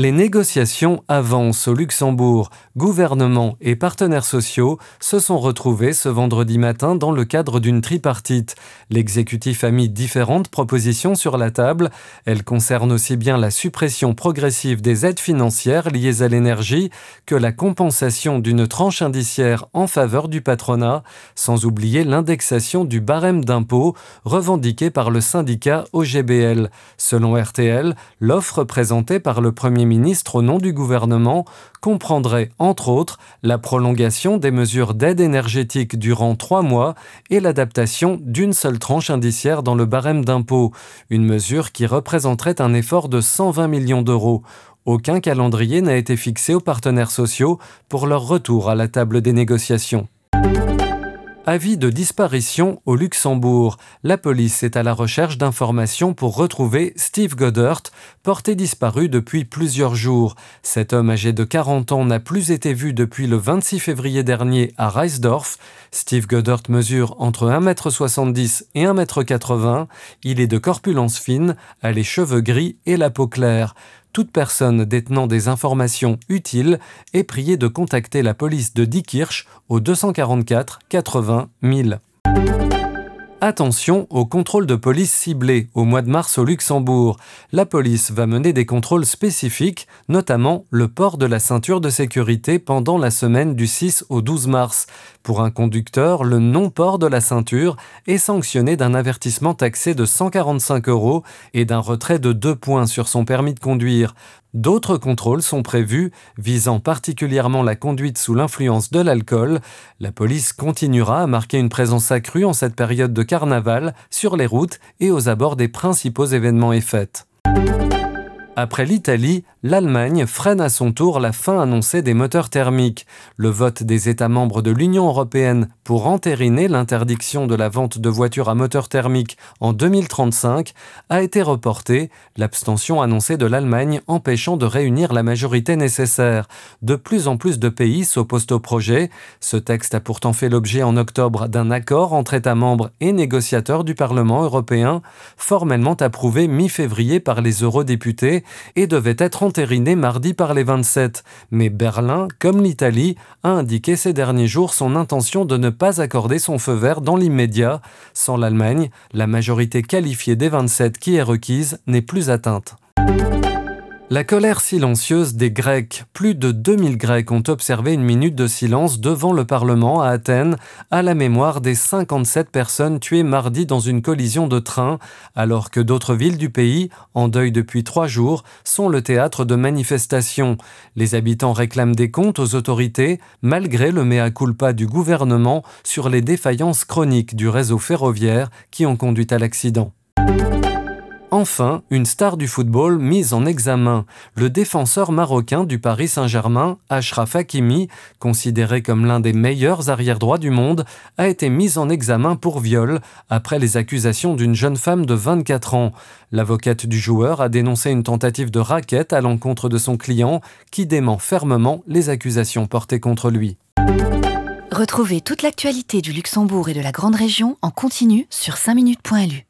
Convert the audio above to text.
Les négociations avancent au Luxembourg. Gouvernement et partenaires sociaux se sont retrouvés ce vendredi matin dans le cadre d'une tripartite. L'exécutif a mis différentes propositions sur la table. Elles concernent aussi bien la suppression progressive des aides financières liées à l'énergie que la compensation d'une tranche indiciaire en faveur du patronat, sans oublier l'indexation du barème d'impôt revendiqué par le syndicat OGBL. Selon RTL, l'offre présentée par le Premier ministre au nom du gouvernement comprendrait, entre autres, la prolongation des mesures d'aide énergétique durant trois mois et l'adaptation d'une seule tranche indiciaire dans le barème d'impôt, une mesure qui représenterait un effort de 120 millions d'euros. Aucun calendrier n'a été fixé aux partenaires sociaux pour leur retour à la table des négociations. Avis de disparition au Luxembourg. La police est à la recherche d'informations pour retrouver Steve Goddard, porté disparu depuis plusieurs jours. Cet homme âgé de 40 ans n'a plus été vu depuis le 26 février dernier à Reisdorf. Steve Goddard mesure entre 1m70 et 1m80. Il est de corpulence fine, a les cheveux gris et la peau claire toute personne détenant des informations utiles est priée de contacter la police de Diekirch au 244 80 000. Attention aux contrôles de police ciblés au mois de mars au Luxembourg. La police va mener des contrôles spécifiques, notamment le port de la ceinture de sécurité pendant la semaine du 6 au 12 mars. Pour un conducteur, le non-port de la ceinture est sanctionné d'un avertissement taxé de 145 euros et d'un retrait de 2 points sur son permis de conduire. D'autres contrôles sont prévus visant particulièrement la conduite sous l'influence de l'alcool. La police continuera à marquer une présence accrue en cette période de carnaval sur les routes et aux abords des principaux événements et fêtes. Après l'Italie, l'Allemagne freine à son tour la fin annoncée des moteurs thermiques. Le vote des États membres de l'Union européenne pour entériner l'interdiction de la vente de voitures à moteur thermique en 2035 a été reporté, l'abstention annoncée de l'Allemagne empêchant de réunir la majorité nécessaire. De plus en plus de pays s'opposent au projet. Ce texte a pourtant fait l'objet en octobre d'un accord entre États membres et négociateurs du Parlement européen, formellement approuvé mi-février par les eurodéputés et devait être entériné mardi par les 27. Mais Berlin, comme l'Italie, a indiqué ces derniers jours son intention de ne pas accorder son feu vert dans l'immédiat. Sans l'Allemagne, la majorité qualifiée des 27 qui est requise n'est plus atteinte. La colère silencieuse des Grecs. Plus de 2000 Grecs ont observé une minute de silence devant le Parlement à Athènes à la mémoire des 57 personnes tuées mardi dans une collision de train, alors que d'autres villes du pays, en deuil depuis trois jours, sont le théâtre de manifestations. Les habitants réclament des comptes aux autorités, malgré le mea culpa du gouvernement sur les défaillances chroniques du réseau ferroviaire qui ont conduit à l'accident. Enfin, une star du football mise en examen. Le défenseur marocain du Paris Saint-Germain, Ashraf Hakimi, considéré comme l'un des meilleurs arrière-droits du monde, a été mis en examen pour viol après les accusations d'une jeune femme de 24 ans. L'avocate du joueur a dénoncé une tentative de raquette à l'encontre de son client qui dément fermement les accusations portées contre lui. Retrouvez toute l'actualité du Luxembourg et de la Grande Région en continu sur 5minutes.lu.